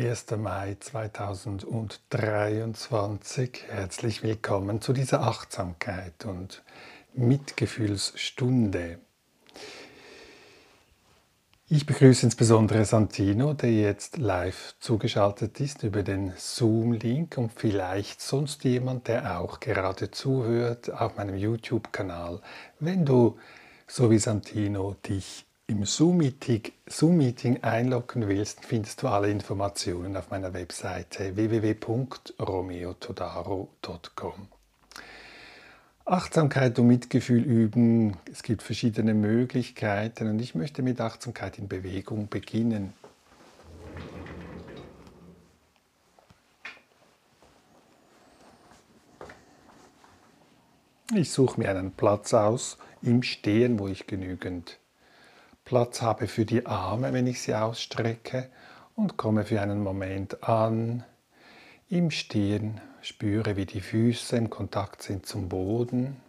1. Mai 2023. Herzlich willkommen zu dieser Achtsamkeit und Mitgefühlsstunde. Ich begrüße insbesondere Santino, der jetzt live zugeschaltet ist über den Zoom-Link und vielleicht sonst jemand, der auch gerade zuhört auf meinem YouTube-Kanal. Wenn du, so wie Santino, dich im Zoom-Meeting Zoom einloggen willst, findest du alle Informationen auf meiner Webseite www.romeotodaro.com. Achtsamkeit und Mitgefühl üben, es gibt verschiedene Möglichkeiten und ich möchte mit Achtsamkeit in Bewegung beginnen. Ich suche mir einen Platz aus im Stehen, wo ich genügend Platz habe für die Arme, wenn ich sie ausstrecke und komme für einen Moment an. Im Stehen spüre, wie die Füße im Kontakt sind zum Boden.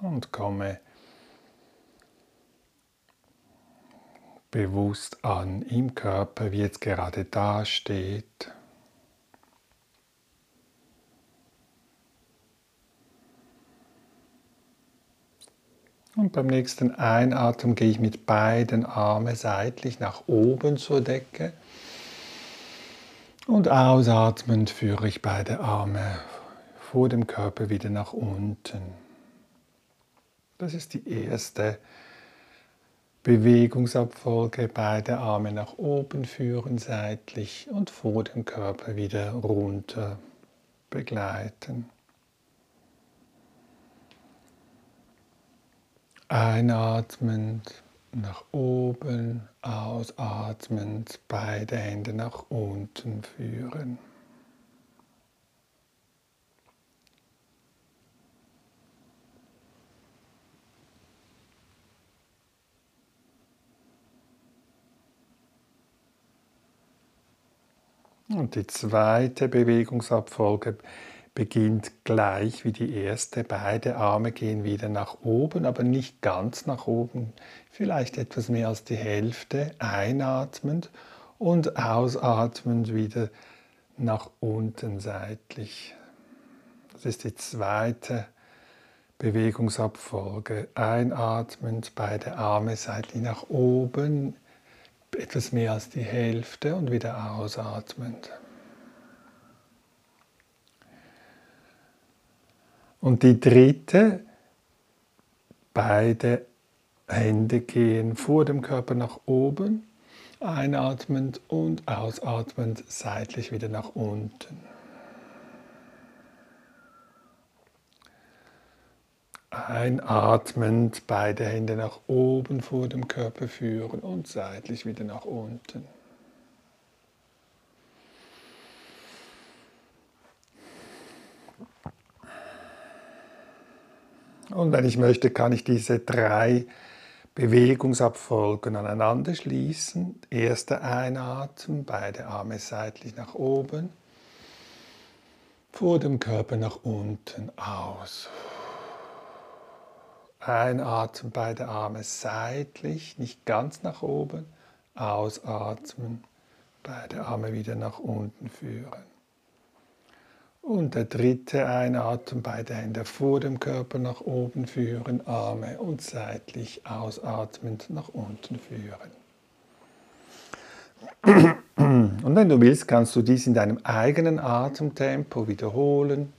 Und komme bewusst an im Körper, wie jetzt gerade da steht. Und beim nächsten Einatmen gehe ich mit beiden Armen seitlich nach oben zur Decke. Und ausatmend führe ich beide Arme vor dem Körper wieder nach unten. Das ist die erste Bewegungsabfolge. Beide Arme nach oben führen seitlich und vor dem Körper wieder runter begleiten. Einatmend nach oben, ausatmend beide Hände nach unten führen. Und die zweite Bewegungsabfolge beginnt gleich wie die erste. Beide Arme gehen wieder nach oben, aber nicht ganz nach oben, vielleicht etwas mehr als die Hälfte, einatmend und ausatmend wieder nach unten seitlich. Das ist die zweite Bewegungsabfolge. Einatmend, beide Arme seitlich nach oben, etwas mehr als die Hälfte und wieder ausatmend. Und die dritte, beide Hände gehen vor dem Körper nach oben, einatmend und ausatmend seitlich wieder nach unten. Einatmend beide Hände nach oben vor dem Körper führen und seitlich wieder nach unten. Und wenn ich möchte, kann ich diese drei Bewegungsabfolgen aneinander schließen. Erster Einatmen, beide Arme seitlich nach oben, vor dem Körper nach unten aus. Einatmen, beide Arme seitlich, nicht ganz nach oben. Ausatmen, beide Arme wieder nach unten führen. Und der dritte Einatmen, beide Hände vor dem Körper nach oben führen, Arme und seitlich ausatmend nach unten führen. Und wenn du willst, kannst du dies in deinem eigenen Atemtempo wiederholen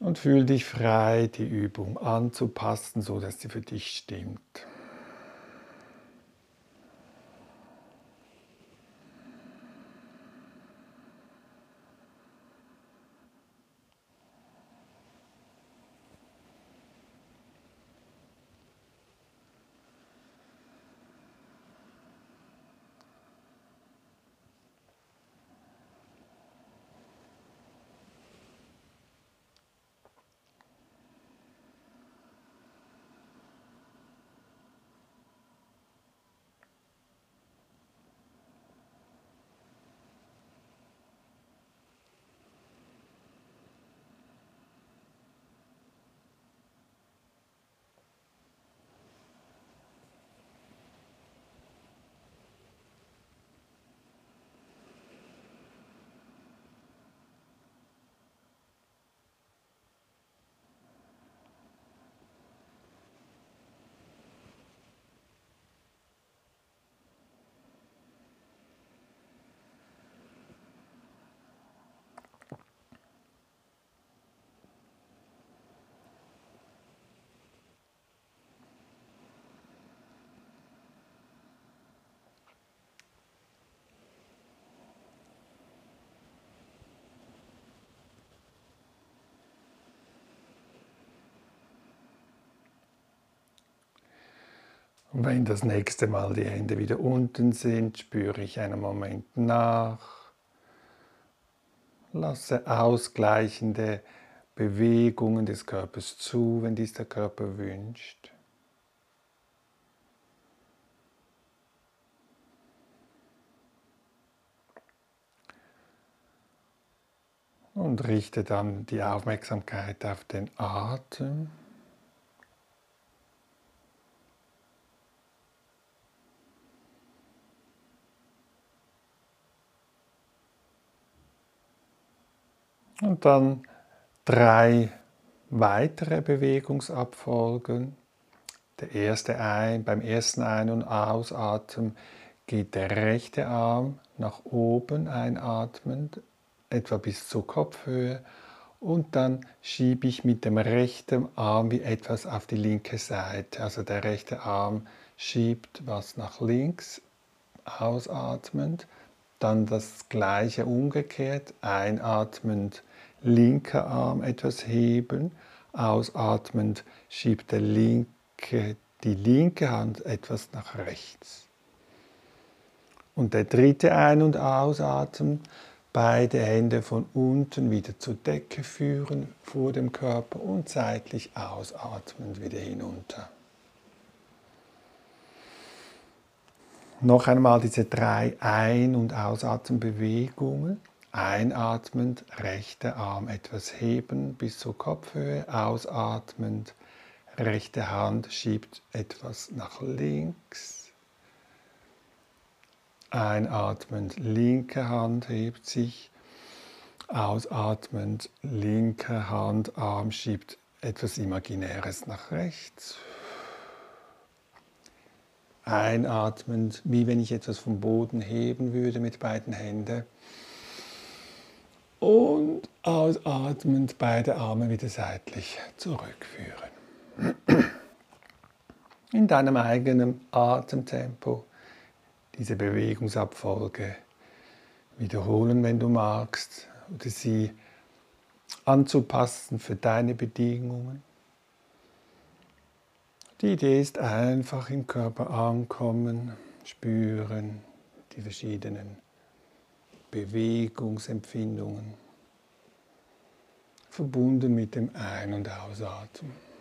und fühl dich frei, die Übung anzupassen, so dass sie für dich stimmt. Und wenn das nächste Mal die Hände wieder unten sind, spüre ich einen Moment nach. Lasse ausgleichende Bewegungen des Körpers zu, wenn dies der Körper wünscht. Und richte dann die Aufmerksamkeit auf den Atem. Und dann drei weitere Bewegungsabfolgen. Der erste ein, beim ersten Ein- und Ausatmen geht der rechte Arm nach oben einatmend, etwa bis zur Kopfhöhe. Und dann schiebe ich mit dem rechten Arm wie etwas auf die linke Seite. Also der rechte Arm schiebt was nach links, ausatmend. Dann das gleiche umgekehrt, einatmend linker Arm etwas heben, ausatmend schiebt der linke, die linke Hand etwas nach rechts. Und der dritte Ein- und Ausatmen, beide Hände von unten wieder zur Decke führen vor dem Körper und seitlich ausatmend wieder hinunter. Noch einmal diese drei Ein- und Ausatmenbewegungen. Einatmend, rechter Arm etwas heben bis zur Kopfhöhe. Ausatmend, rechte Hand schiebt etwas nach links. Einatmend, linke Hand hebt sich. Ausatmend, linke Hand, Arm schiebt etwas Imaginäres nach rechts. Einatmend, wie wenn ich etwas vom Boden heben würde mit beiden Händen. Und ausatmend beide Arme wieder seitlich zurückführen. In deinem eigenen Atemtempo diese Bewegungsabfolge wiederholen, wenn du magst, oder sie anzupassen für deine Bedingungen. Die Idee ist einfach im Körper ankommen, spüren die verschiedenen Bewegungsempfindungen, verbunden mit dem Ein- und Ausatmen.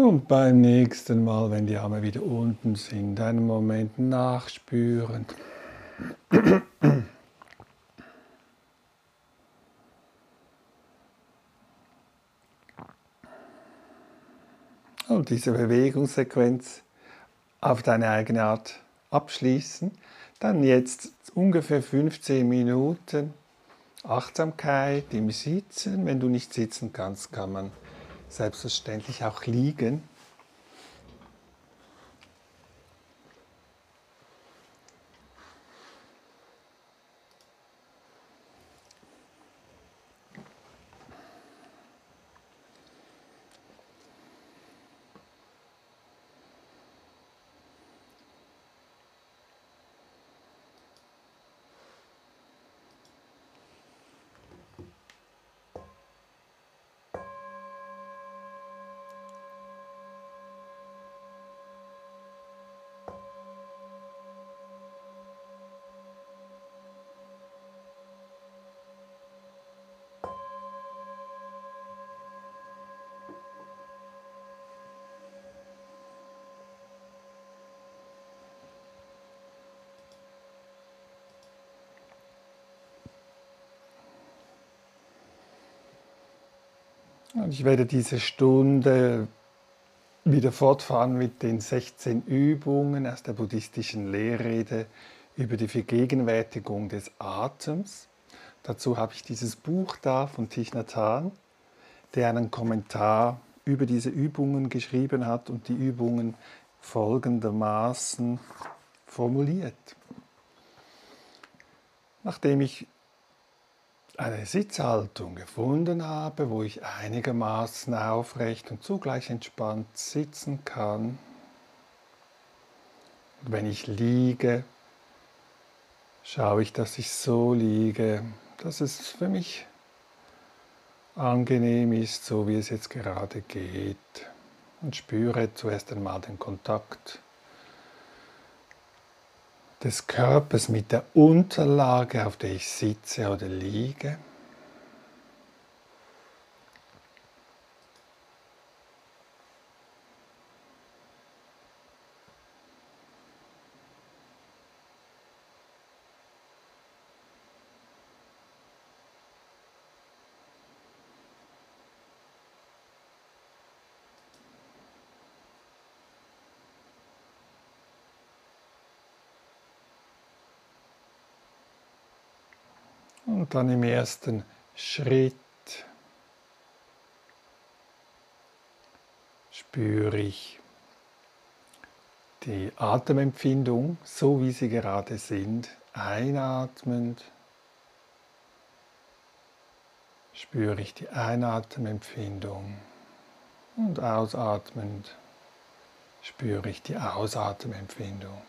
Und beim nächsten Mal, wenn die Arme wieder unten sind, einen Moment nachspüren. Und diese Bewegungssequenz auf deine eigene Art abschließen. Dann jetzt ungefähr 15 Minuten Achtsamkeit im Sitzen. Wenn du nicht sitzen kannst, kann man selbstverständlich auch liegen. Und ich werde diese Stunde wieder fortfahren mit den 16 Übungen aus der buddhistischen Lehrrede über die Vergegenwärtigung des Atems. Dazu habe ich dieses Buch da von Thich Nhat Hanh, der einen Kommentar über diese Übungen geschrieben hat und die Übungen folgendermaßen formuliert. Nachdem ich eine Sitzhaltung gefunden habe, wo ich einigermaßen aufrecht und zugleich entspannt sitzen kann, wenn ich liege, schaue ich, dass ich so liege, dass es für mich angenehm ist, so wie es jetzt gerade geht. Und spüre zuerst einmal den Kontakt des Körpers mit der Unterlage, auf der ich sitze oder liege. Und dann im ersten Schritt spüre ich die Atemempfindung, so wie sie gerade sind, einatmend. Spüre ich die Einatemempfindung und ausatmend spüre ich die Ausatemempfindung.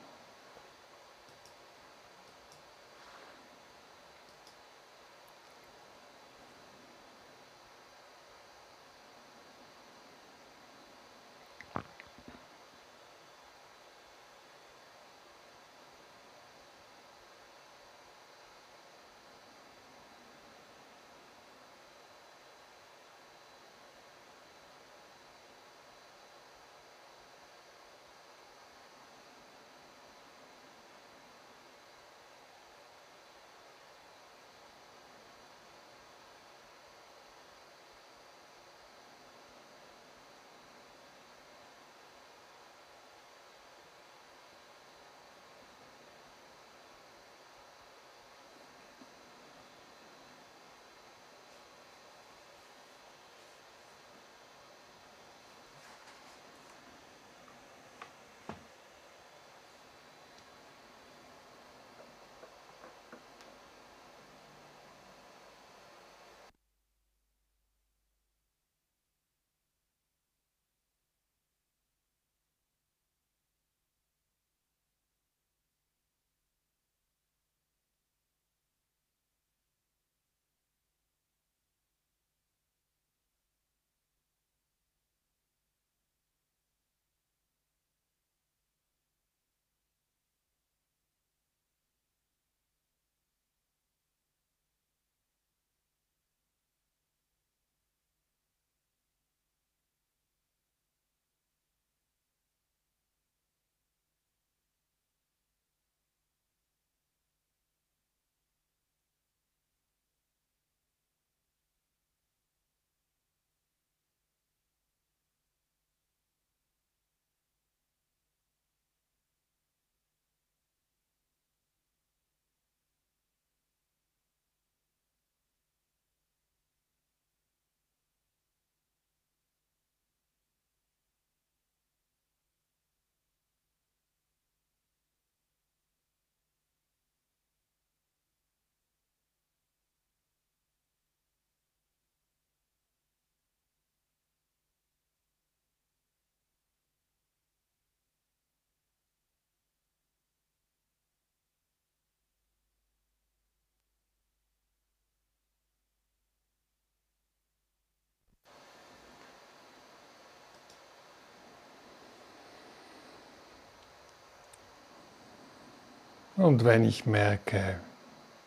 Und wenn ich merke,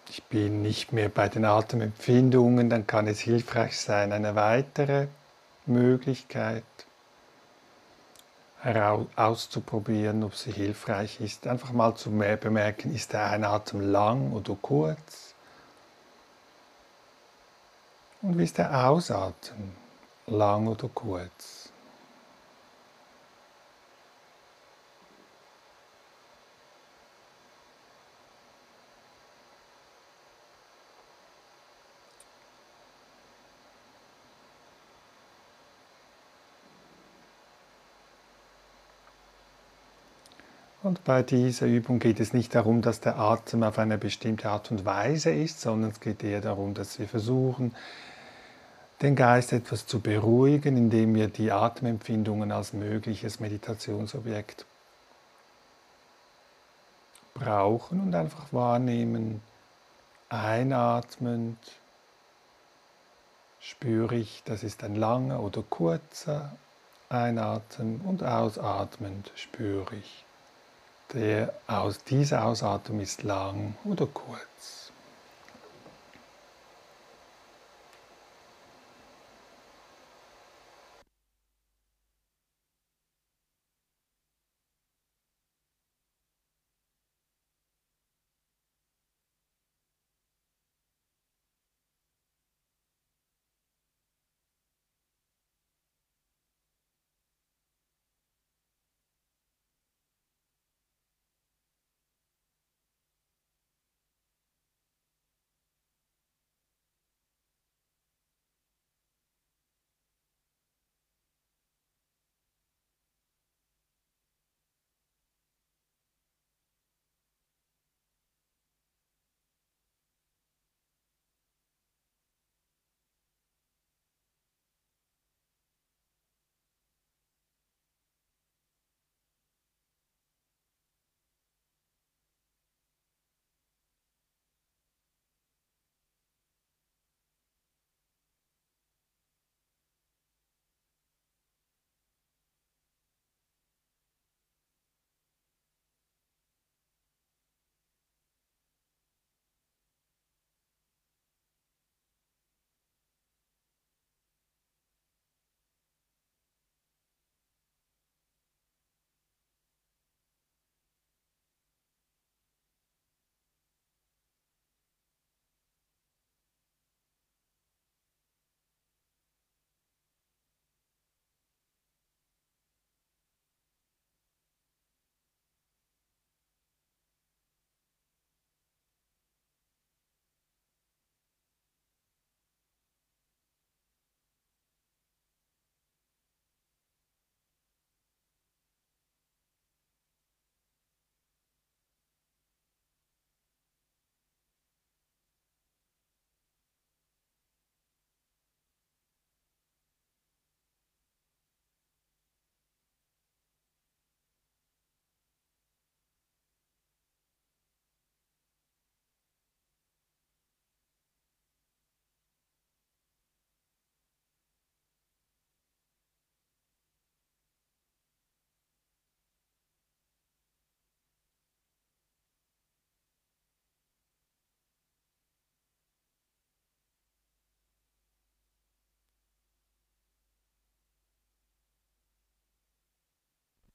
ich bin nicht mehr bei den Atemempfindungen, dann kann es hilfreich sein, eine weitere Möglichkeit auszuprobieren, ob sie hilfreich ist. Einfach mal zu bemerken, ist der Einatmen lang oder kurz? Und wie ist der Ausatmen? lang oder kurz. Und bei dieser Übung geht es nicht darum, dass der Atem auf eine bestimmte Art und Weise ist, sondern es geht eher darum, dass wir versuchen, den Geist etwas zu beruhigen, indem wir die Atemempfindungen als mögliches Meditationsobjekt brauchen und einfach wahrnehmen, einatmend spüre ich, das ist ein langer oder kurzer Einatmen und ausatmend spüre ich. Der aus, diese Ausatmung ist lang oder kurz.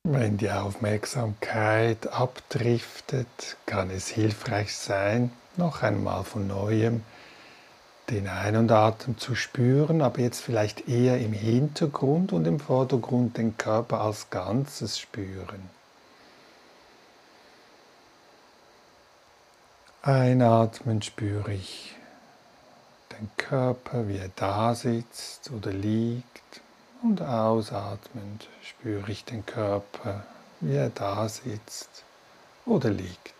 Wenn die Aufmerksamkeit abdriftet, kann es hilfreich sein, noch einmal von neuem den Ein- und Atem zu spüren, aber jetzt vielleicht eher im Hintergrund und im Vordergrund den Körper als Ganzes spüren. Einatmen spüre ich den Körper, wie er da sitzt oder liegt. Und ausatmend spüre ich den Körper, wie er da sitzt oder liegt.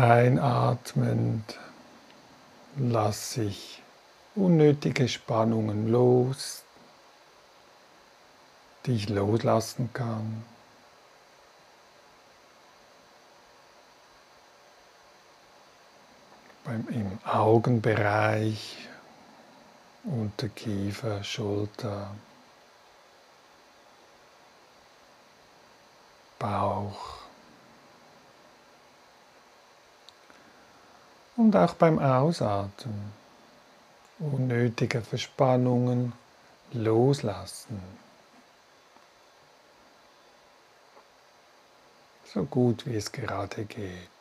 Einatmend lasse ich unnötige Spannungen los, die ich loslassen kann. Im Augenbereich, Unterkiefer, Schulter, Bauch. Und auch beim Ausatmen unnötige Verspannungen loslassen. So gut wie es gerade geht.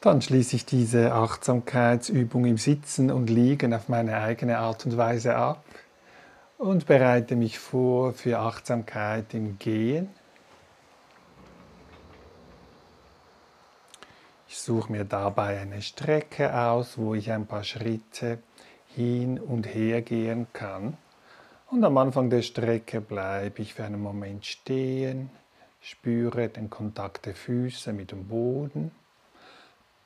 Dann schließe ich diese Achtsamkeitsübung im Sitzen und Liegen auf meine eigene Art und Weise ab und bereite mich vor für Achtsamkeit im Gehen. Ich suche mir dabei eine Strecke aus, wo ich ein paar Schritte hin und her gehen kann. Und am Anfang der Strecke bleibe ich für einen Moment stehen, spüre den Kontakt der Füße mit dem Boden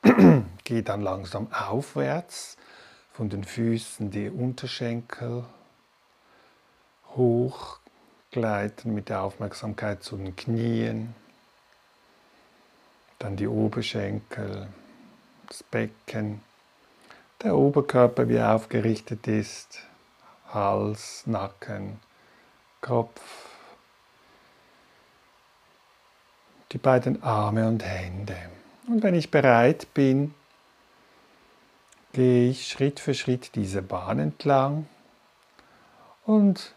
Geh dann langsam aufwärts, von den Füßen die Unterschenkel hoch, gleiten mit der Aufmerksamkeit zu den Knien, dann die Oberschenkel, das Becken, der Oberkörper, wie er aufgerichtet ist, Hals, Nacken, Kopf, die beiden Arme und Hände. Und wenn ich bereit bin, gehe ich Schritt für Schritt diese Bahn entlang und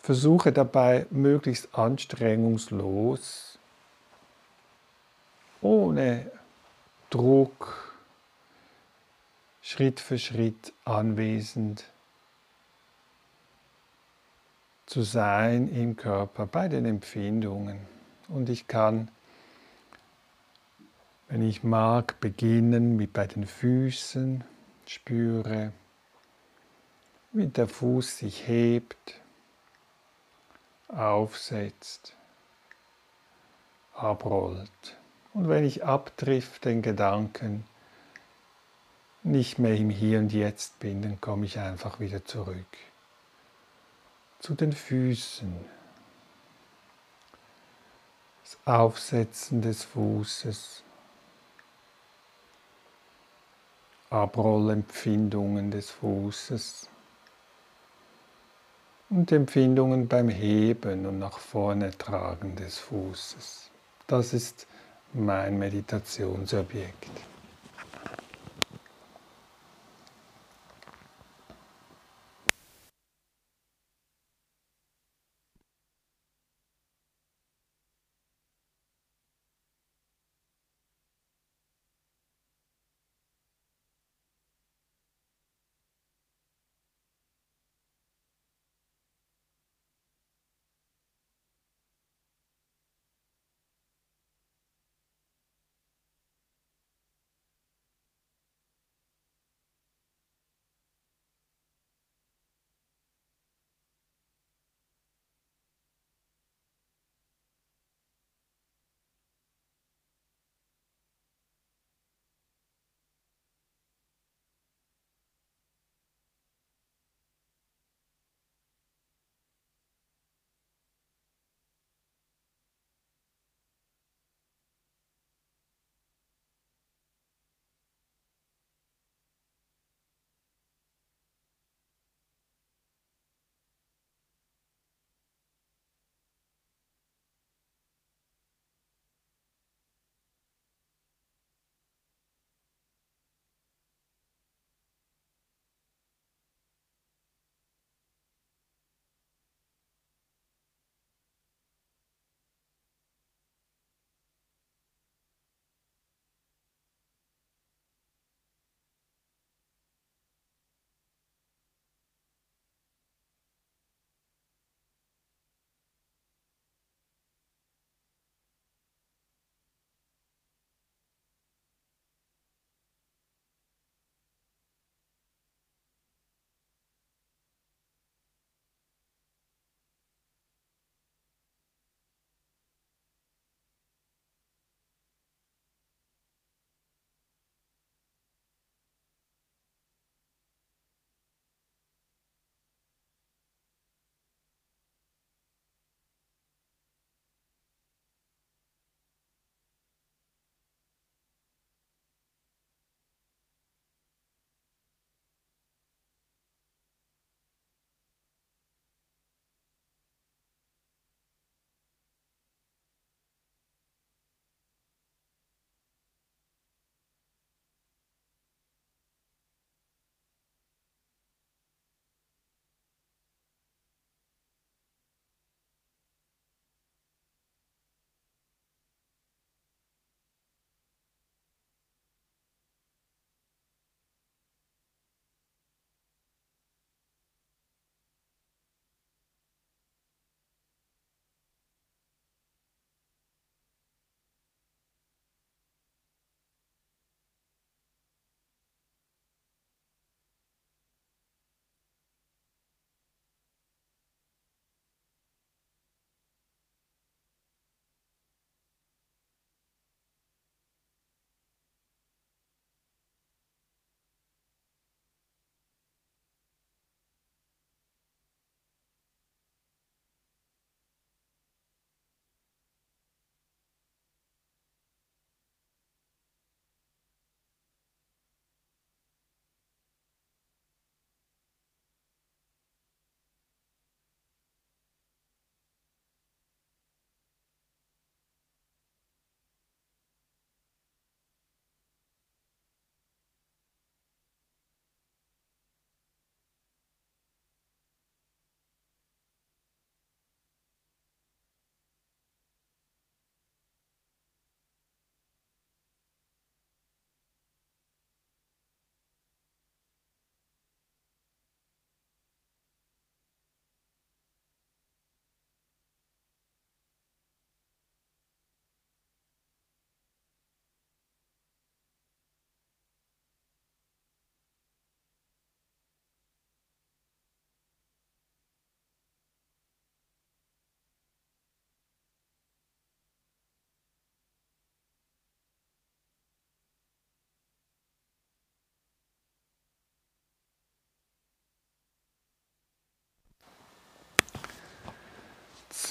versuche dabei möglichst anstrengungslos, ohne Druck, Schritt für Schritt anwesend zu sein im Körper bei den Empfindungen. Und ich kann, wenn ich mag, beginnen mit bei den Füßen, Spüre, wie der Fuß sich hebt, aufsetzt, abrollt. Und wenn ich abdrifte den Gedanken, nicht mehr im Hier und Jetzt bin, dann komme ich einfach wieder zurück zu den Füßen. Das Aufsetzen des Fußes. Abrollempfindungen des Fußes und Empfindungen beim Heben und nach vorne tragen des Fußes. Das ist mein Meditationsobjekt.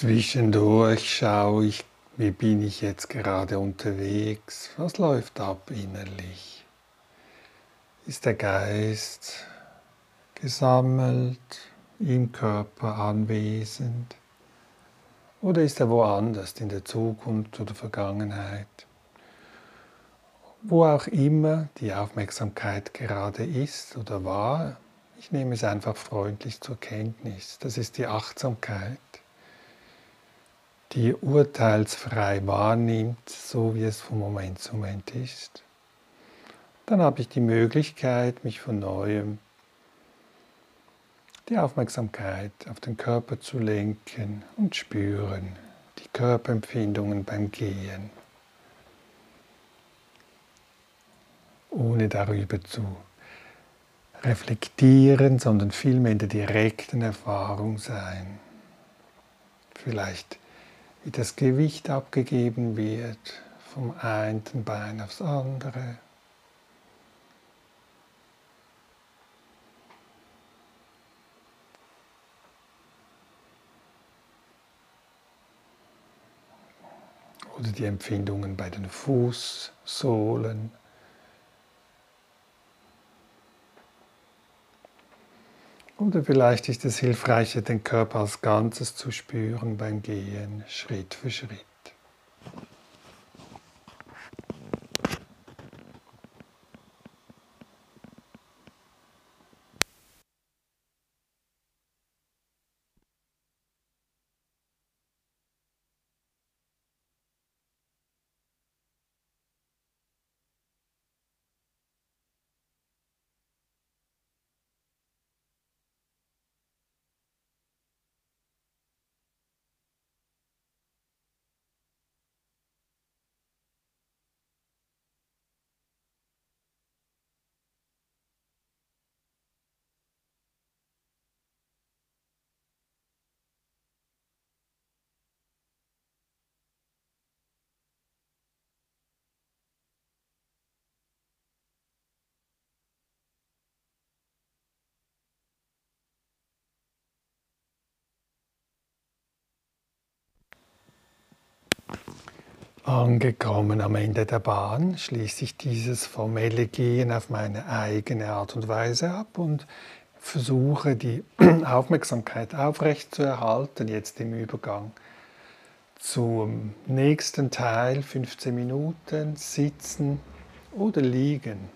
Zwischendurch schaue ich, wie bin ich jetzt gerade unterwegs, was läuft ab innerlich. Ist der Geist gesammelt, im Körper anwesend oder ist er woanders in der Zukunft oder Vergangenheit? Wo auch immer die Aufmerksamkeit gerade ist oder war, ich nehme es einfach freundlich zur Kenntnis. Das ist die Achtsamkeit, die urteilsfrei wahrnimmt, so wie es vom Moment zu Moment ist. Dann habe ich die Möglichkeit, mich von neuem die Aufmerksamkeit auf den Körper zu lenken und spüren, die Körperempfindungen beim Gehen, ohne darüber zu reflektieren, sondern vielmehr in der direkten Erfahrung sein. Vielleicht wie das Gewicht abgegeben wird vom einen Bein aufs andere. Oder die Empfindungen bei den Fußsohlen. Oder vielleicht ist es hilfreicher, den Körper als Ganzes zu spüren beim Gehen, Schritt für Schritt. Angekommen am Ende der Bahn schließe ich dieses formelle Gehen auf meine eigene Art und Weise ab und versuche die Aufmerksamkeit aufrechtzuerhalten, jetzt im Übergang zum nächsten Teil, 15 Minuten, sitzen oder liegen.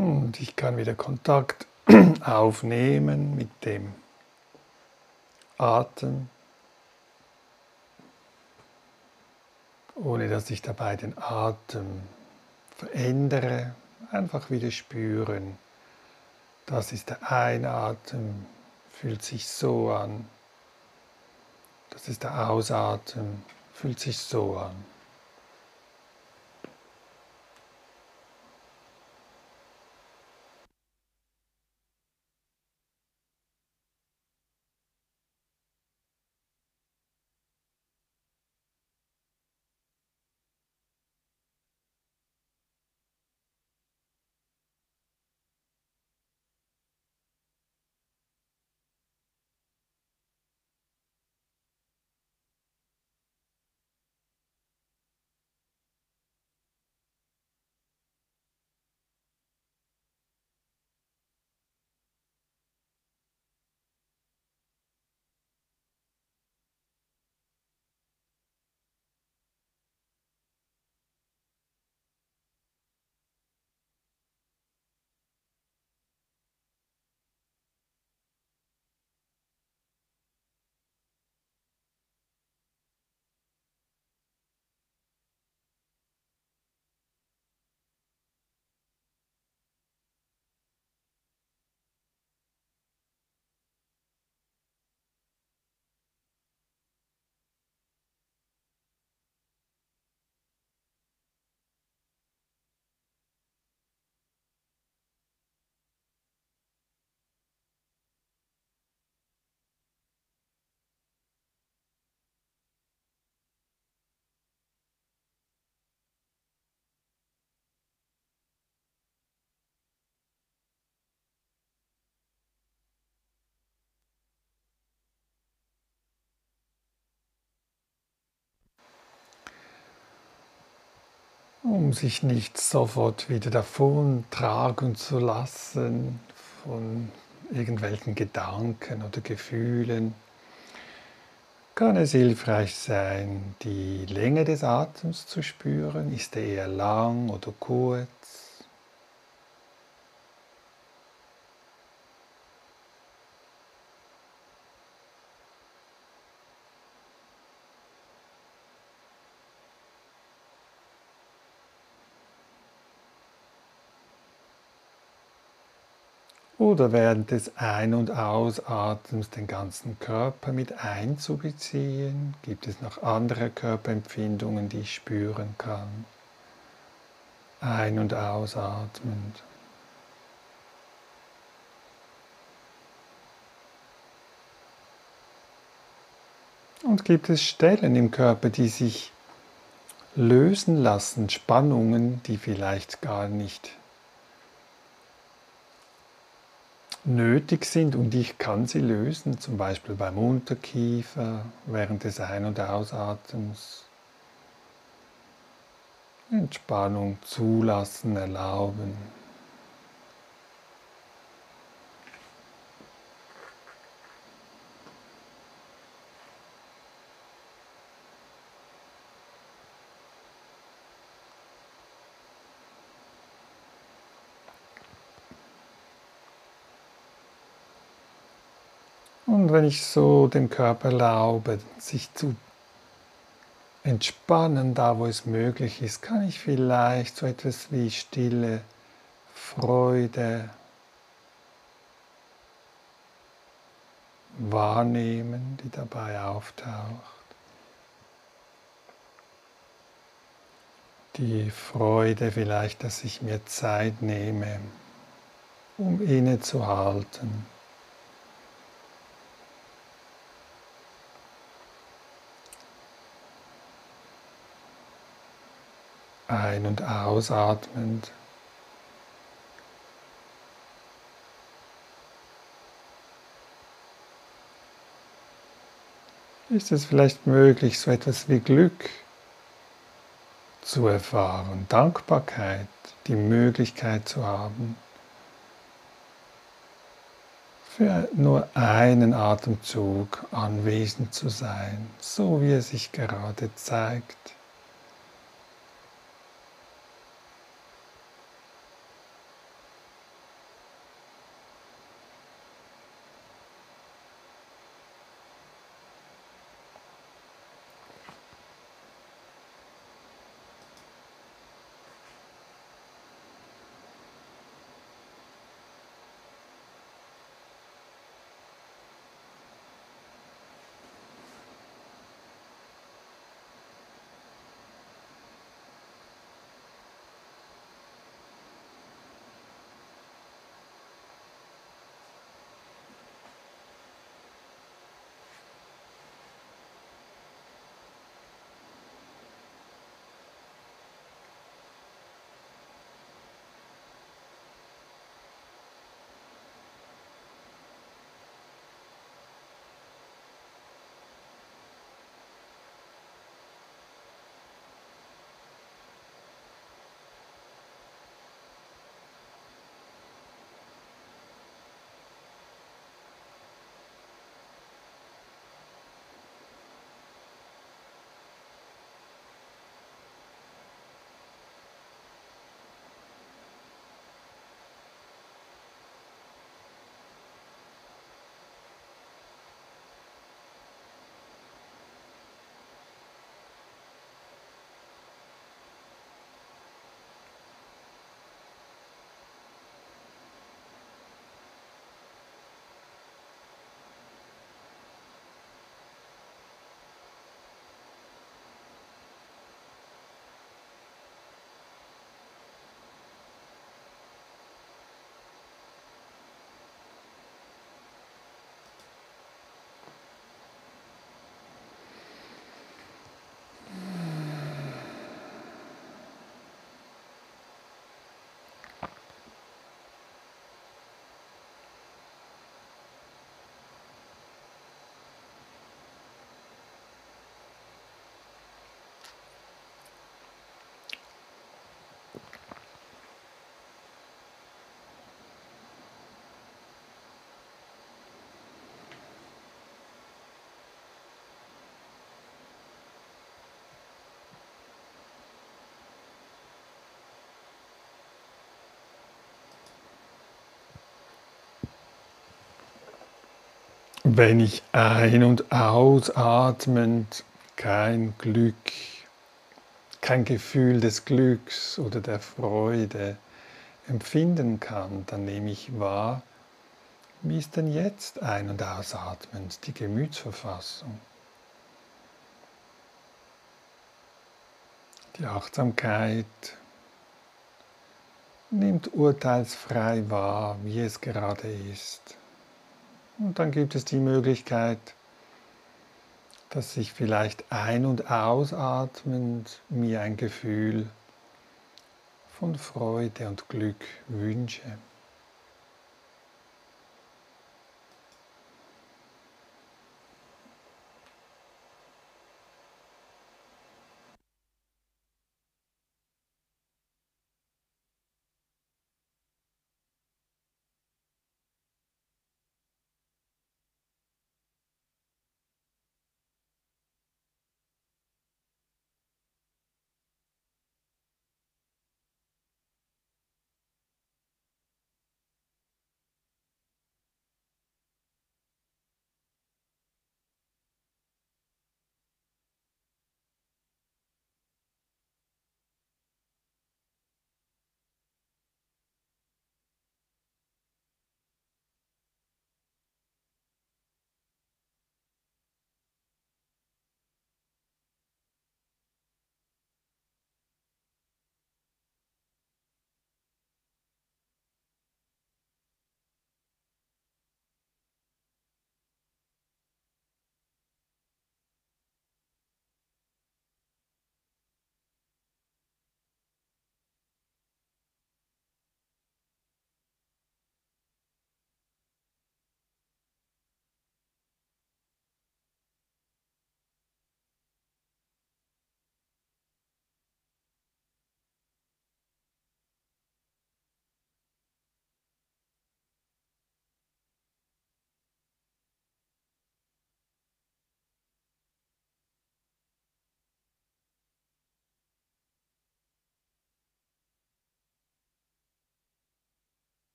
Und ich kann wieder Kontakt aufnehmen mit dem Atem, ohne dass ich dabei den Atem verändere. Einfach wieder spüren. Das ist der Einatmen, fühlt sich so an. Das ist der Ausatmen, fühlt sich so an. Um sich nicht sofort wieder davon tragen zu lassen von irgendwelchen Gedanken oder Gefühlen, kann es hilfreich sein, die Länge des Atems zu spüren. Ist er eher lang oder kurz? Oder während des Ein- und Ausatmens den ganzen Körper mit einzubeziehen? Gibt es noch andere Körperempfindungen, die ich spüren kann? Ein- und ausatmend. Und gibt es Stellen im Körper, die sich lösen lassen, Spannungen, die vielleicht gar nicht nötig sind und ich kann sie lösen, zum Beispiel beim Unterkiefer während des Ein- und Ausatems. Entspannung zulassen, erlauben. Und wenn ich so dem Körper erlaube, sich zu entspannen, da wo es möglich ist, kann ich vielleicht so etwas wie stille Freude wahrnehmen, die dabei auftaucht. Die Freude vielleicht, dass ich mir Zeit nehme, um innezuhalten. Ein- und ausatmend. Ist es vielleicht möglich, so etwas wie Glück zu erfahren, Dankbarkeit, die Möglichkeit zu haben, für nur einen Atemzug anwesend zu sein, so wie er sich gerade zeigt. Wenn ich ein- und ausatmend kein Glück, kein Gefühl des Glücks oder der Freude empfinden kann, dann nehme ich wahr, wie ist denn jetzt ein- und ausatmend die Gemütsverfassung? Die Achtsamkeit nimmt urteilsfrei wahr, wie es gerade ist. Und dann gibt es die Möglichkeit, dass ich vielleicht ein- und ausatmend mir ein Gefühl von Freude und Glück wünsche.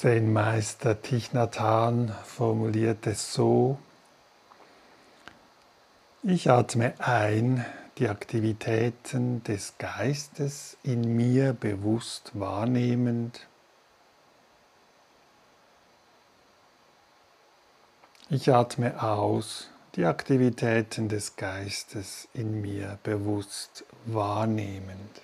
Zen-Meister Thich Nhat Hanh formuliert es so, ich atme ein die Aktivitäten des Geistes in mir bewusst wahrnehmend. Ich atme aus die Aktivitäten des Geistes in mir bewusst wahrnehmend.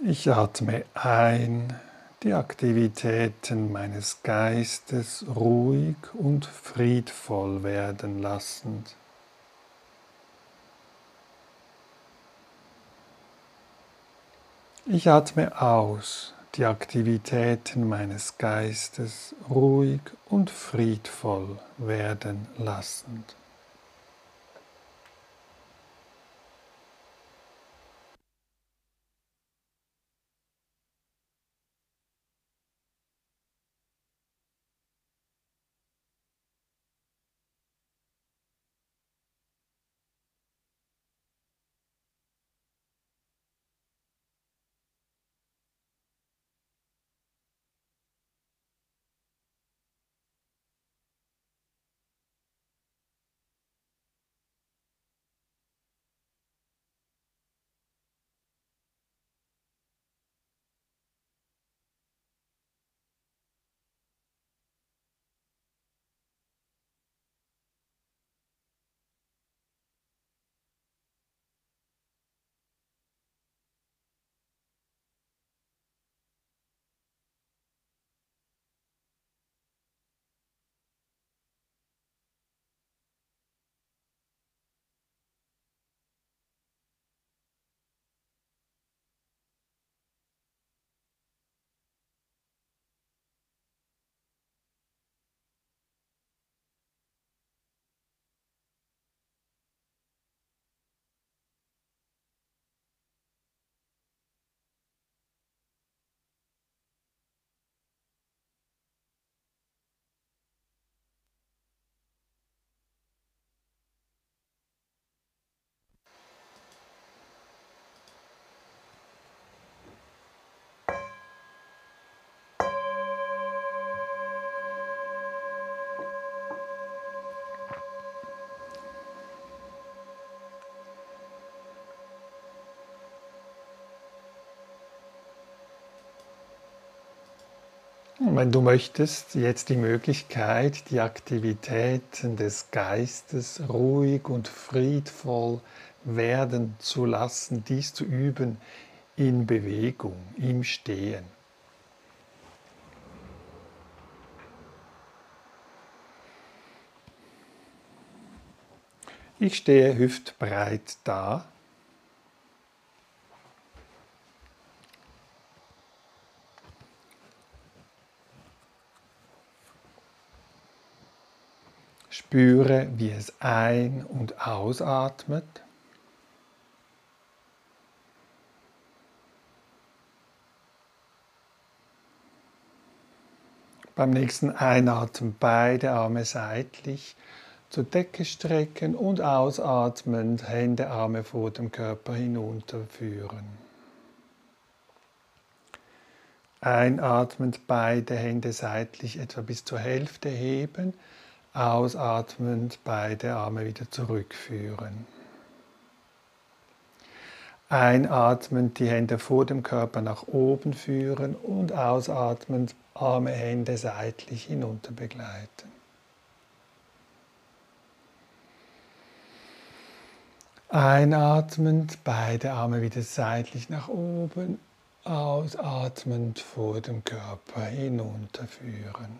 Ich atme ein, die Aktivitäten meines Geistes ruhig und friedvoll werden lassend. Ich atme aus die Aktivitäten meines Geistes ruhig und friedvoll werden lassend. Wenn du möchtest, jetzt die Möglichkeit, die Aktivitäten des Geistes ruhig und friedvoll werden zu lassen, dies zu üben in Bewegung, im Stehen. Ich stehe hüftbreit da Spüre, wie es ein- und ausatmet. Beim nächsten Einatmen beide Arme seitlich zur Decke strecken und ausatmend Hände, Arme vor dem Körper hinunterführen. Einatmend beide Hände seitlich etwa bis zur Hälfte heben Ausatmend beide Arme wieder zurückführen. Einatmend die Hände vor dem Körper nach oben führen und ausatmend Arme, Hände seitlich hinunter begleiten. Einatmend beide Arme wieder seitlich nach oben, ausatmend vor dem Körper hinunterführen.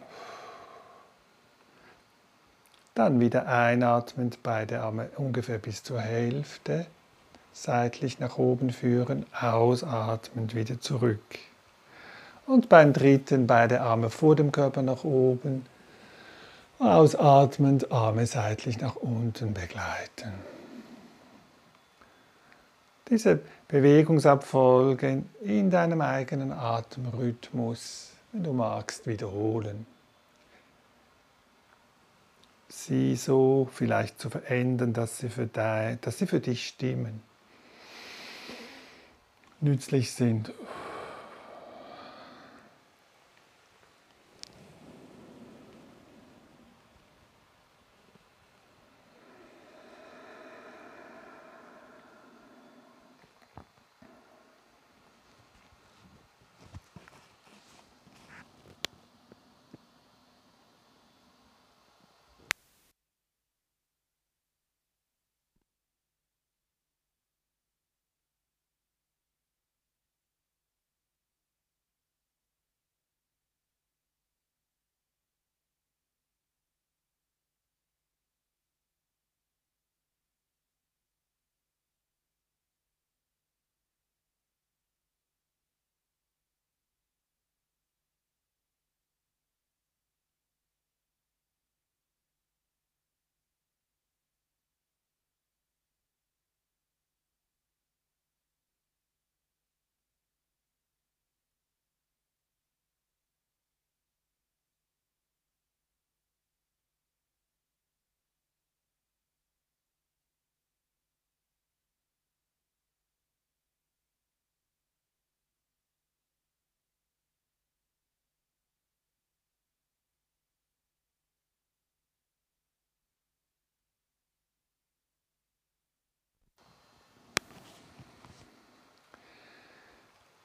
Dann wieder einatmend, beide Arme ungefähr bis zur Hälfte seitlich nach oben führen, ausatmend wieder zurück. Und beim dritten beide Arme vor dem Körper nach oben, ausatmend Arme seitlich nach unten begleiten. Diese Bewegungsabfolge in deinem eigenen Atemrhythmus, wenn du magst, wiederholen sie so vielleicht zu verändern, dass sie für, dich, dass sie für dich stimmen, nützlich sind.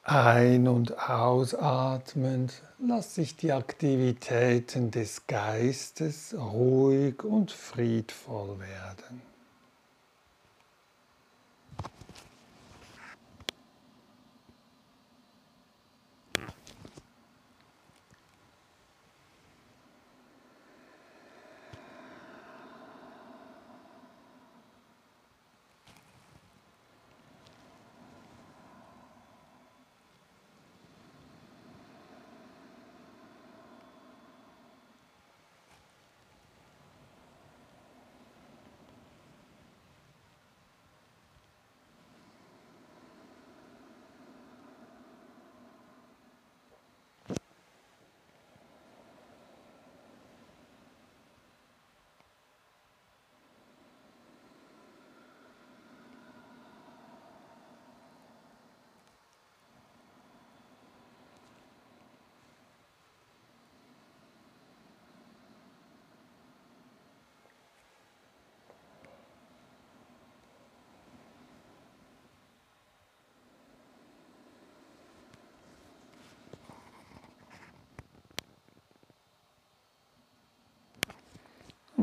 Ein- und ausatmend lass sich die Aktivitäten des Geistes ruhig und friedvoll werden.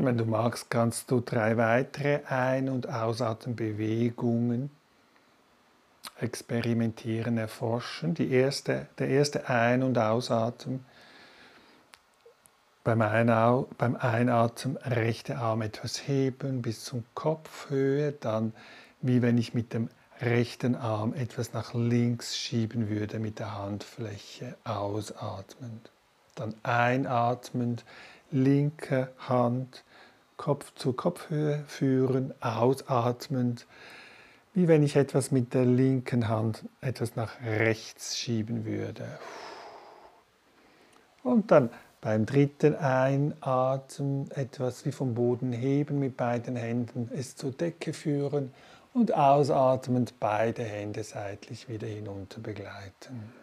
Wenn du magst, kannst du drei weitere Ein- und Ausatemբewegungen experimentieren, erforschen. Die erste, der erste Ein- und Ausatmen. Beim, Einau beim Einatmen rechte Arm etwas heben bis zum Kopfhöhe, dann wie wenn ich mit dem rechten Arm etwas nach links schieben würde mit der Handfläche ausatmend. Dann einatmend, linke Hand Kopf zu Kopfhöhe führen, ausatmend, wie wenn ich etwas mit der linken Hand etwas nach rechts schieben würde. Und dann beim dritten Einatmen etwas wie vom Boden heben mit beiden Händen, es zur Decke führen und ausatmend beide Hände seitlich wieder hinunter begleiten.